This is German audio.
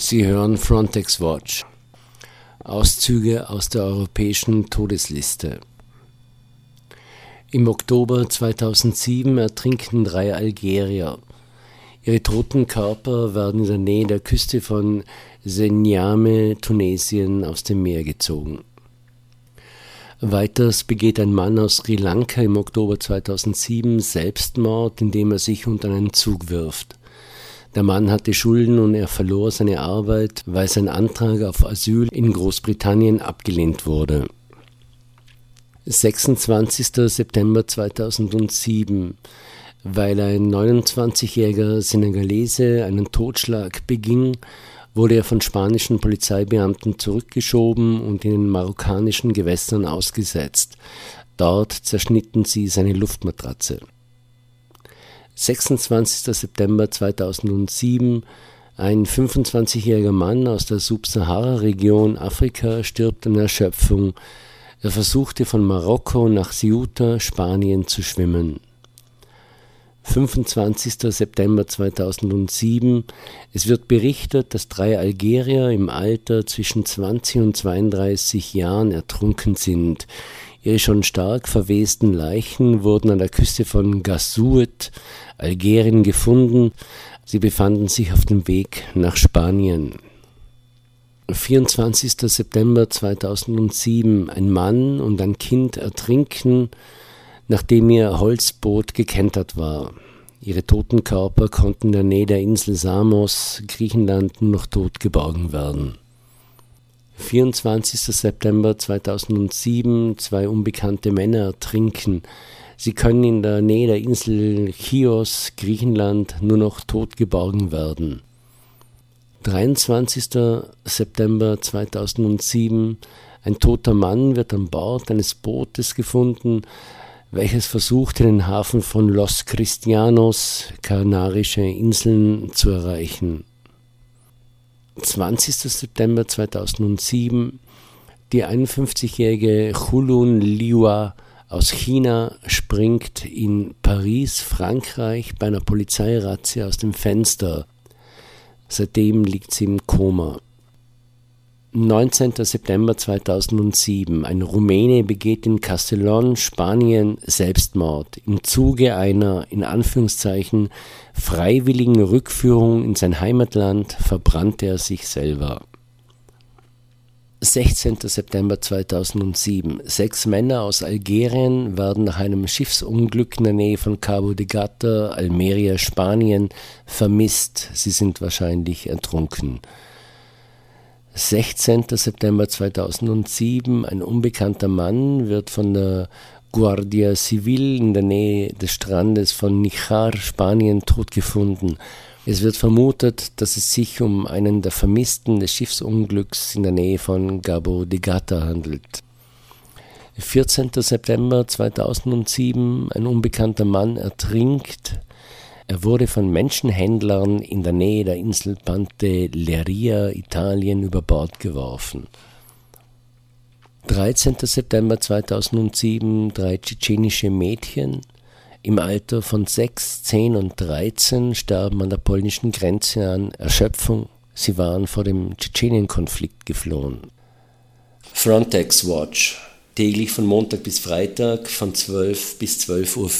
Sie hören Frontex Watch. Auszüge aus der europäischen Todesliste. Im Oktober 2007 ertrinken drei Algerier. Ihre toten Körper werden in der Nähe der Küste von Senyame, Tunesien, aus dem Meer gezogen. Weiters begeht ein Mann aus Sri Lanka im Oktober 2007 Selbstmord, indem er sich unter einen Zug wirft. Der Mann hatte Schulden und er verlor seine Arbeit, weil sein Antrag auf Asyl in Großbritannien abgelehnt wurde. 26. September 2007 weil ein 29-jähriger Senegalese einen Totschlag beging, wurde er von spanischen Polizeibeamten zurückgeschoben und in den marokkanischen Gewässern ausgesetzt. Dort zerschnitten sie seine Luftmatratze. 26. September 2007 ein 25-jähriger Mann aus der Subsahara-Region Afrika stirbt an Erschöpfung. Er versuchte von Marokko nach Ceuta, Spanien zu schwimmen. 25. September 2007. Es wird berichtet, dass drei Algerier im Alter zwischen 20 und 32 Jahren ertrunken sind. Ihre schon stark verwesten Leichen wurden an der Küste von Gassouet, Algerien, gefunden. Sie befanden sich auf dem Weg nach Spanien. 24. September 2007. Ein Mann und ein Kind ertrinken, nachdem ihr Holzboot gekentert war. Ihre toten Körper konnten in der Nähe der Insel Samos, Griechenland, nur noch tot geborgen werden. 24. September 2007, zwei unbekannte Männer ertrinken. Sie können in der Nähe der Insel Chios, Griechenland, nur noch tot geborgen werden. 23. September 2007, ein toter Mann wird an Bord eines Bootes gefunden, welches versuchte, den Hafen von Los Cristianos, Kanarische Inseln, zu erreichen. 20. September 2007 die 51-jährige Hulun Liua aus China springt in Paris, Frankreich, bei einer Polizeirazzia aus dem Fenster. Seitdem liegt sie im Koma. 19. September 2007. Ein Rumäne begeht in Castellón, Spanien, Selbstmord. Im Zuge einer, in Anführungszeichen, freiwilligen Rückführung in sein Heimatland verbrannte er sich selber. 16. September 2007. Sechs Männer aus Algerien werden nach einem Schiffsunglück in der Nähe von Cabo de Gata, Almeria, Spanien, vermisst. Sie sind wahrscheinlich ertrunken. 16. September 2007. Ein unbekannter Mann wird von der Guardia Civil in der Nähe des Strandes von Nijar, Spanien, tot gefunden. Es wird vermutet, dass es sich um einen der Vermissten des Schiffsunglücks in der Nähe von Gabo de Gata handelt. 14. September 2007. Ein unbekannter Mann ertrinkt er wurde von Menschenhändlern in der Nähe der Insel Pantelleria, Italien, über Bord geworfen. 13. September 2007 drei tschetschenische Mädchen im Alter von 6, 10 und 13 starben an der polnischen Grenze an Erschöpfung. Sie waren vor dem Tschetschenien-Konflikt geflohen. Frontex Watch täglich von Montag bis Freitag von 12 bis 12.05 Uhr.